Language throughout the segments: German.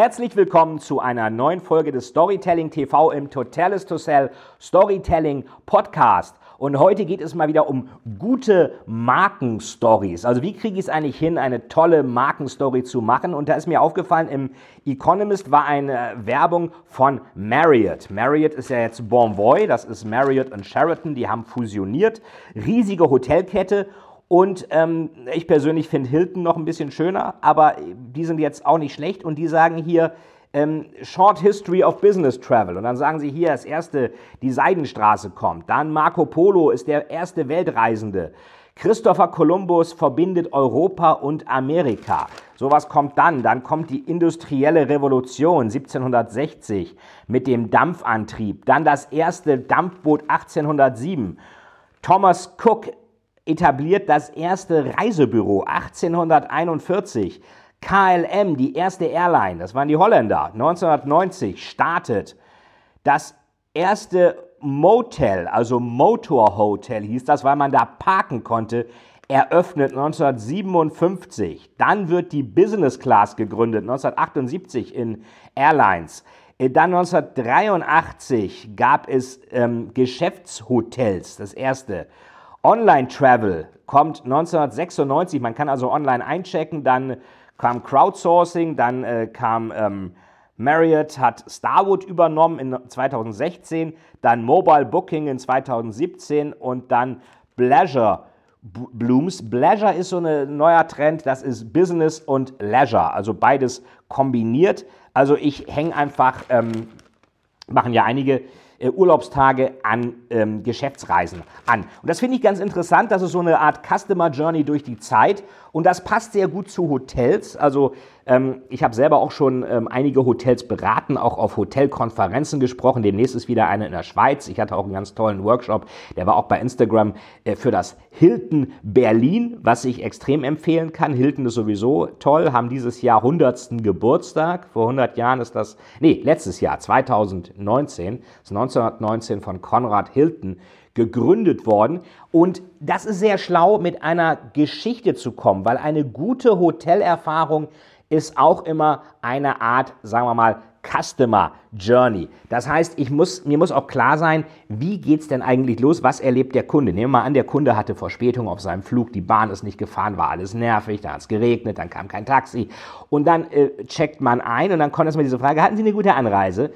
Herzlich willkommen zu einer neuen Folge des Storytelling TV im Totalis to Sell Storytelling Podcast. Und heute geht es mal wieder um gute Markenstories. Also wie kriege ich es eigentlich hin, eine tolle Markenstory zu machen? Und da ist mir aufgefallen, im Economist war eine Werbung von Marriott. Marriott ist ja jetzt Bonvoy, das ist Marriott und Sheraton, die haben fusioniert. Riesige Hotelkette. Und ähm, ich persönlich finde Hilton noch ein bisschen schöner, aber die sind jetzt auch nicht schlecht und die sagen hier, ähm, Short History of Business Travel. Und dann sagen sie hier, das erste, die Seidenstraße kommt. Dann Marco Polo ist der erste Weltreisende. Christopher Columbus verbindet Europa und Amerika. Sowas kommt dann. Dann kommt die industrielle Revolution 1760 mit dem Dampfantrieb. Dann das erste Dampfboot 1807. Thomas Cook etabliert das erste Reisebüro 1841. KLM, die erste Airline, das waren die Holländer, 1990 startet. Das erste Motel, also Motorhotel hieß das, weil man da parken konnte, eröffnet 1957. Dann wird die Business Class gegründet, 1978 in Airlines. Dann 1983 gab es ähm, Geschäftshotels, das erste. Online-Travel kommt 1996, man kann also online einchecken, dann kam Crowdsourcing, dann äh, kam ähm, Marriott hat Starwood übernommen in 2016, dann Mobile Booking in 2017 und dann Pleasure Blooms. Pleasure ist so ein neuer Trend, das ist Business und Leisure, also beides kombiniert. Also ich hänge einfach, ähm, machen ja einige, Urlaubstage an ähm, Geschäftsreisen an. Und das finde ich ganz interessant, das ist so eine Art Customer Journey durch die Zeit und das passt sehr gut zu Hotels. Also ähm, ich habe selber auch schon ähm, einige Hotels beraten, auch auf Hotelkonferenzen gesprochen. Demnächst ist wieder eine in der Schweiz. Ich hatte auch einen ganz tollen Workshop, der war auch bei Instagram äh, für das Hilton Berlin, was ich extrem empfehlen kann. Hilton ist sowieso toll, haben dieses Jahr 100. Geburtstag. Vor 100 Jahren ist das, nee, letztes Jahr, 2019, ist 1919 von Konrad Hilton gegründet worden. Und das ist sehr schlau, mit einer Geschichte zu kommen, weil eine gute Hotelerfahrung ist auch immer eine Art, sagen wir mal, Customer Journey. Das heißt, ich muss, mir muss auch klar sein, wie geht es denn eigentlich los? Was erlebt der Kunde? Nehmen wir mal an, der Kunde hatte Verspätung auf seinem Flug, die Bahn ist nicht gefahren, war alles nervig, da hat es geregnet, dann kam kein Taxi. Und dann äh, checkt man ein und dann kommt erstmal diese Frage, hatten Sie eine gute Anreise?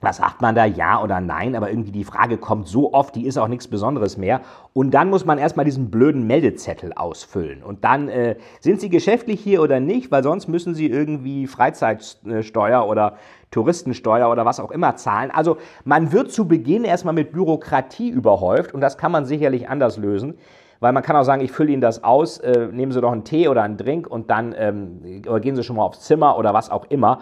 Was sagt man da, ja oder nein? Aber irgendwie die Frage kommt so oft, die ist auch nichts Besonderes mehr. Und dann muss man erstmal diesen blöden Meldezettel ausfüllen. Und dann äh, sind Sie geschäftlich hier oder nicht, weil sonst müssen Sie irgendwie Freizeitsteuer oder Touristensteuer oder was auch immer zahlen. Also man wird zu Beginn erstmal mit Bürokratie überhäuft und das kann man sicherlich anders lösen. Weil man kann auch sagen, ich fülle Ihnen das aus, äh, nehmen Sie doch einen Tee oder einen Drink und dann ähm, gehen Sie schon mal aufs Zimmer oder was auch immer.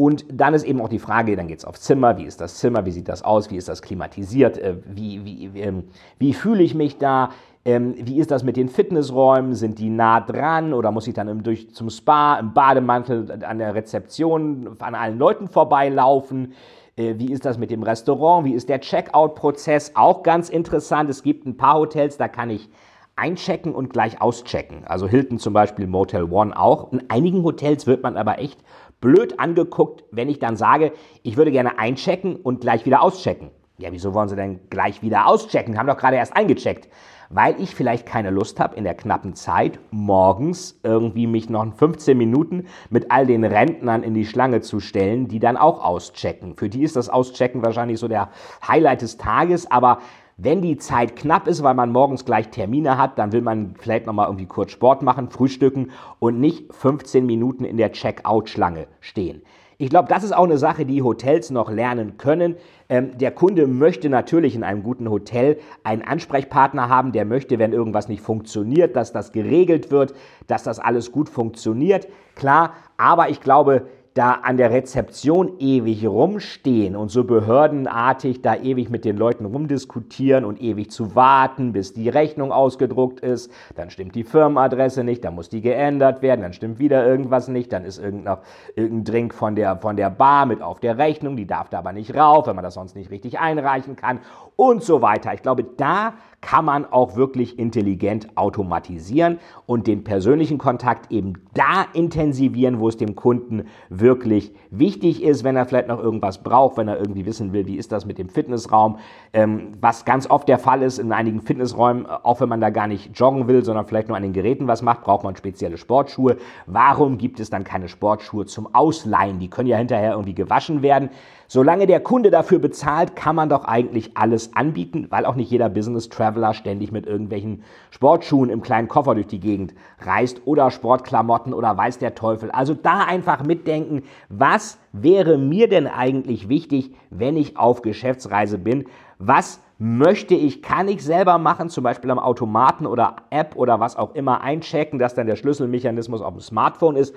Und dann ist eben auch die Frage, dann geht es aufs Zimmer, wie ist das Zimmer, wie sieht das aus, wie ist das klimatisiert, äh, wie, wie, wie, ähm, wie fühle ich mich da, ähm, wie ist das mit den Fitnessräumen, sind die nah dran oder muss ich dann durch, zum Spa im Bademantel an der Rezeption an allen Leuten vorbeilaufen? Äh, wie ist das mit dem Restaurant? Wie ist der Checkout-Prozess? Auch ganz interessant. Es gibt ein paar Hotels, da kann ich einchecken und gleich auschecken. Also Hilton zum Beispiel, Motel One auch. In einigen Hotels wird man aber echt blöd angeguckt, wenn ich dann sage, ich würde gerne einchecken und gleich wieder auschecken. Ja, wieso wollen Sie denn gleich wieder auschecken? Haben doch gerade erst eingecheckt. Weil ich vielleicht keine Lust habe, in der knappen Zeit morgens irgendwie mich noch 15 Minuten mit all den Rentnern in die Schlange zu stellen, die dann auch auschecken. Für die ist das Auschecken wahrscheinlich so der Highlight des Tages, aber wenn die Zeit knapp ist, weil man morgens gleich Termine hat, dann will man vielleicht nochmal irgendwie kurz Sport machen, frühstücken und nicht 15 Minuten in der Checkout-Schlange stehen. Ich glaube, das ist auch eine Sache, die Hotels noch lernen können. Ähm, der Kunde möchte natürlich in einem guten Hotel einen Ansprechpartner haben, der möchte, wenn irgendwas nicht funktioniert, dass das geregelt wird, dass das alles gut funktioniert. Klar, aber ich glaube, da an der Rezeption ewig rumstehen und so behördenartig da ewig mit den Leuten rumdiskutieren und ewig zu warten, bis die Rechnung ausgedruckt ist, dann stimmt die Firmenadresse nicht, dann muss die geändert werden, dann stimmt wieder irgendwas nicht, dann ist irgendein, irgendein Drink von der, von der Bar mit auf der Rechnung, die darf da aber nicht rauf, wenn man das sonst nicht richtig einreichen kann und so weiter. Ich glaube, da kann man auch wirklich intelligent automatisieren und den persönlichen Kontakt eben da intensivieren, wo es dem Kunden wirklich wichtig ist, wenn er vielleicht noch irgendwas braucht, wenn er irgendwie wissen will, wie ist das mit dem Fitnessraum, ähm, was ganz oft der Fall ist in einigen Fitnessräumen, auch wenn man da gar nicht joggen will, sondern vielleicht nur an den Geräten was macht, braucht man spezielle Sportschuhe. Warum gibt es dann keine Sportschuhe zum Ausleihen? Die können ja hinterher irgendwie gewaschen werden. Solange der Kunde dafür bezahlt, kann man doch eigentlich alles anbieten, weil auch nicht jeder Business Traveler ständig mit irgendwelchen Sportschuhen im kleinen Koffer durch die Gegend reist oder Sportklamotten oder weiß der Teufel. Also da einfach mitdenken, was wäre mir denn eigentlich wichtig, wenn ich auf Geschäftsreise bin? Was möchte ich, kann ich selber machen, zum Beispiel am Automaten oder App oder was auch immer einchecken, dass dann der Schlüsselmechanismus auf dem Smartphone ist.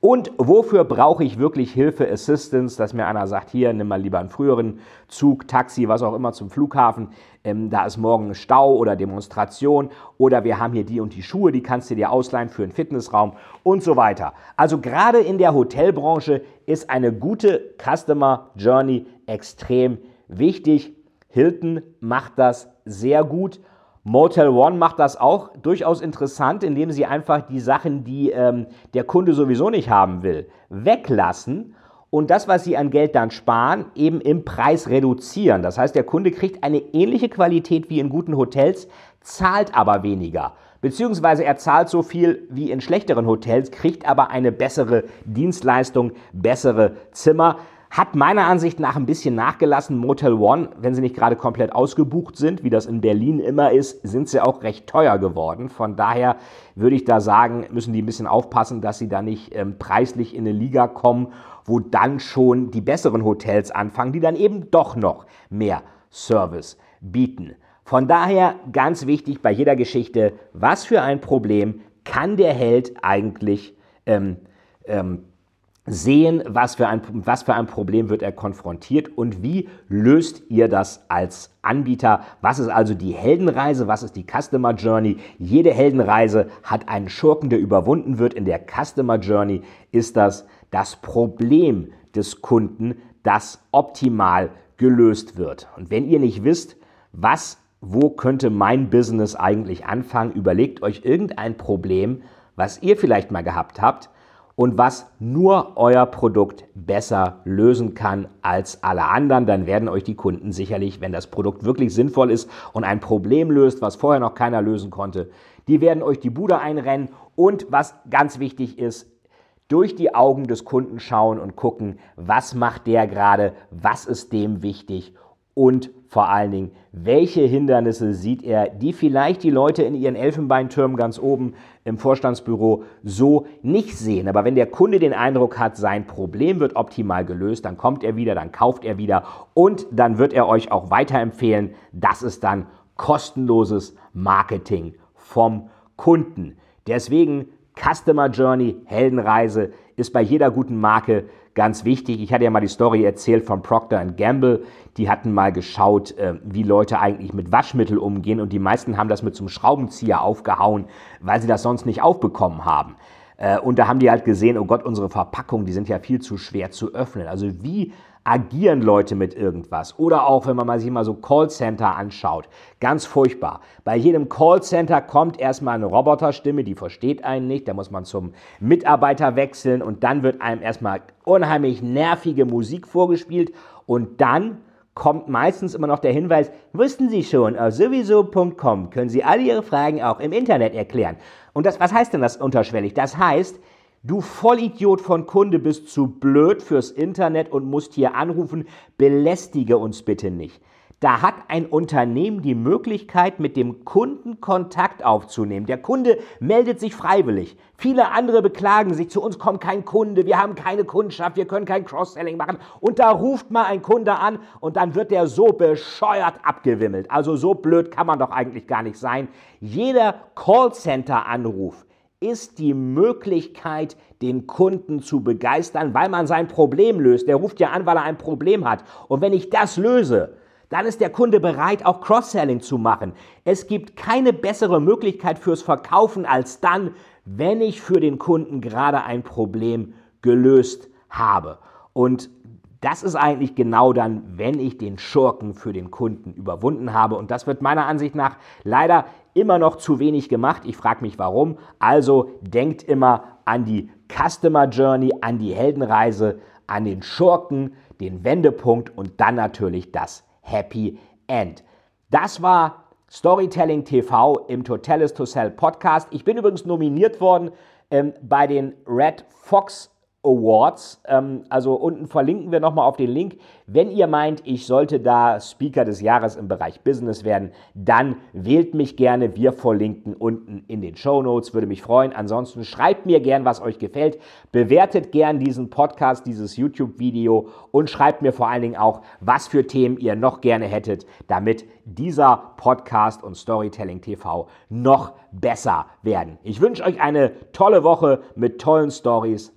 Und wofür brauche ich wirklich Hilfe, Assistance, dass mir einer sagt, hier, nimm mal lieber einen früheren Zug, Taxi, was auch immer zum Flughafen, ähm, da ist morgen Stau oder Demonstration oder wir haben hier die und die Schuhe, die kannst du dir ausleihen für einen Fitnessraum und so weiter. Also gerade in der Hotelbranche ist eine gute Customer Journey extrem wichtig. Hilton macht das sehr gut Motel One macht das auch durchaus interessant, indem sie einfach die Sachen, die ähm, der Kunde sowieso nicht haben will, weglassen und das, was sie an Geld dann sparen, eben im Preis reduzieren. Das heißt, der Kunde kriegt eine ähnliche Qualität wie in guten Hotels, zahlt aber weniger. Beziehungsweise er zahlt so viel wie in schlechteren Hotels, kriegt aber eine bessere Dienstleistung, bessere Zimmer. Hat meiner Ansicht nach ein bisschen nachgelassen. Motel One, wenn sie nicht gerade komplett ausgebucht sind, wie das in Berlin immer ist, sind sie auch recht teuer geworden. Von daher würde ich da sagen, müssen die ein bisschen aufpassen, dass sie da nicht ähm, preislich in eine Liga kommen, wo dann schon die besseren Hotels anfangen, die dann eben doch noch mehr Service bieten. Von daher ganz wichtig bei jeder Geschichte, was für ein Problem kann der Held eigentlich ähm, ähm, sehen, was für, ein, was für ein Problem wird er konfrontiert und wie löst ihr das als Anbieter. Was ist also die Heldenreise? Was ist die Customer Journey? Jede Heldenreise hat einen Schurken, der überwunden wird. In der Customer Journey ist das das Problem des Kunden, das optimal gelöst wird. Und wenn ihr nicht wisst, was, wo könnte mein Business eigentlich anfangen, überlegt euch irgendein Problem, was ihr vielleicht mal gehabt habt, und was nur euer Produkt besser lösen kann als alle anderen, dann werden euch die Kunden sicherlich, wenn das Produkt wirklich sinnvoll ist und ein Problem löst, was vorher noch keiner lösen konnte, die werden euch die Bude einrennen und was ganz wichtig ist, durch die Augen des Kunden schauen und gucken, was macht der gerade, was ist dem wichtig und vor allen Dingen, welche Hindernisse sieht er, die vielleicht die Leute in ihren Elfenbeintürmen ganz oben im Vorstandsbüro so nicht sehen. Aber wenn der Kunde den Eindruck hat, sein Problem wird optimal gelöst, dann kommt er wieder, dann kauft er wieder und dann wird er euch auch weiterempfehlen. Das ist dann kostenloses Marketing vom Kunden. Deswegen Customer Journey, Heldenreise ist bei jeder guten Marke ganz wichtig. Ich hatte ja mal die Story erzählt von Procter Gamble. Die hatten mal geschaut, äh, wie Leute eigentlich mit Waschmittel umgehen und die meisten haben das mit einem Schraubenzieher aufgehauen, weil sie das sonst nicht aufbekommen haben. Äh, und da haben die halt gesehen, oh Gott, unsere Verpackungen, die sind ja viel zu schwer zu öffnen. Also wie agieren Leute mit irgendwas. Oder auch, wenn man sich mal so Callcenter anschaut. Ganz furchtbar. Bei jedem Callcenter kommt erstmal eine Roboterstimme, die versteht einen nicht. Da muss man zum Mitarbeiter wechseln und dann wird einem erstmal unheimlich nervige Musik vorgespielt und dann kommt meistens immer noch der Hinweis, wussten Sie schon, auf sowieso.com können Sie alle Ihre Fragen auch im Internet erklären. Und das, was heißt denn das unterschwellig? Das heißt, Du Vollidiot von Kunde bist zu blöd fürs Internet und musst hier anrufen, belästige uns bitte nicht. Da hat ein Unternehmen die Möglichkeit, mit dem Kunden Kontakt aufzunehmen. Der Kunde meldet sich freiwillig. Viele andere beklagen sich, zu uns kommt kein Kunde, wir haben keine Kundschaft, wir können kein Cross-Selling machen. Und da ruft mal ein Kunde an und dann wird der so bescheuert abgewimmelt. Also so blöd kann man doch eigentlich gar nicht sein. Jeder Callcenter-Anruf ist die Möglichkeit, den Kunden zu begeistern, weil man sein Problem löst. Der ruft ja an, weil er ein Problem hat. Und wenn ich das löse, dann ist der Kunde bereit, auch Cross-Selling zu machen. Es gibt keine bessere Möglichkeit fürs Verkaufen als dann, wenn ich für den Kunden gerade ein Problem gelöst habe. Und das ist eigentlich genau dann, wenn ich den Schurken für den Kunden überwunden habe. Und das wird meiner Ansicht nach leider immer noch zu wenig gemacht. Ich frage mich warum. Also denkt immer an die Customer Journey, an die Heldenreise, an den Schurken, den Wendepunkt und dann natürlich das Happy End. Das war Storytelling TV im Totalis to Sell Podcast. Ich bin übrigens nominiert worden ähm, bei den Red Fox Awards. Ähm, also unten verlinken wir nochmal auf den Link. Wenn ihr meint, ich sollte da Speaker des Jahres im Bereich Business werden, dann wählt mich gerne. Wir verlinken unten in den Show Notes. Würde mich freuen. Ansonsten schreibt mir gern, was euch gefällt. Bewertet gern diesen Podcast, dieses YouTube-Video und schreibt mir vor allen Dingen auch, was für Themen ihr noch gerne hättet, damit dieser Podcast und Storytelling TV noch besser werden. Ich wünsche euch eine tolle Woche mit tollen Stories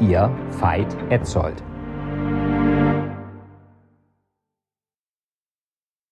Ihr Veit Etzold.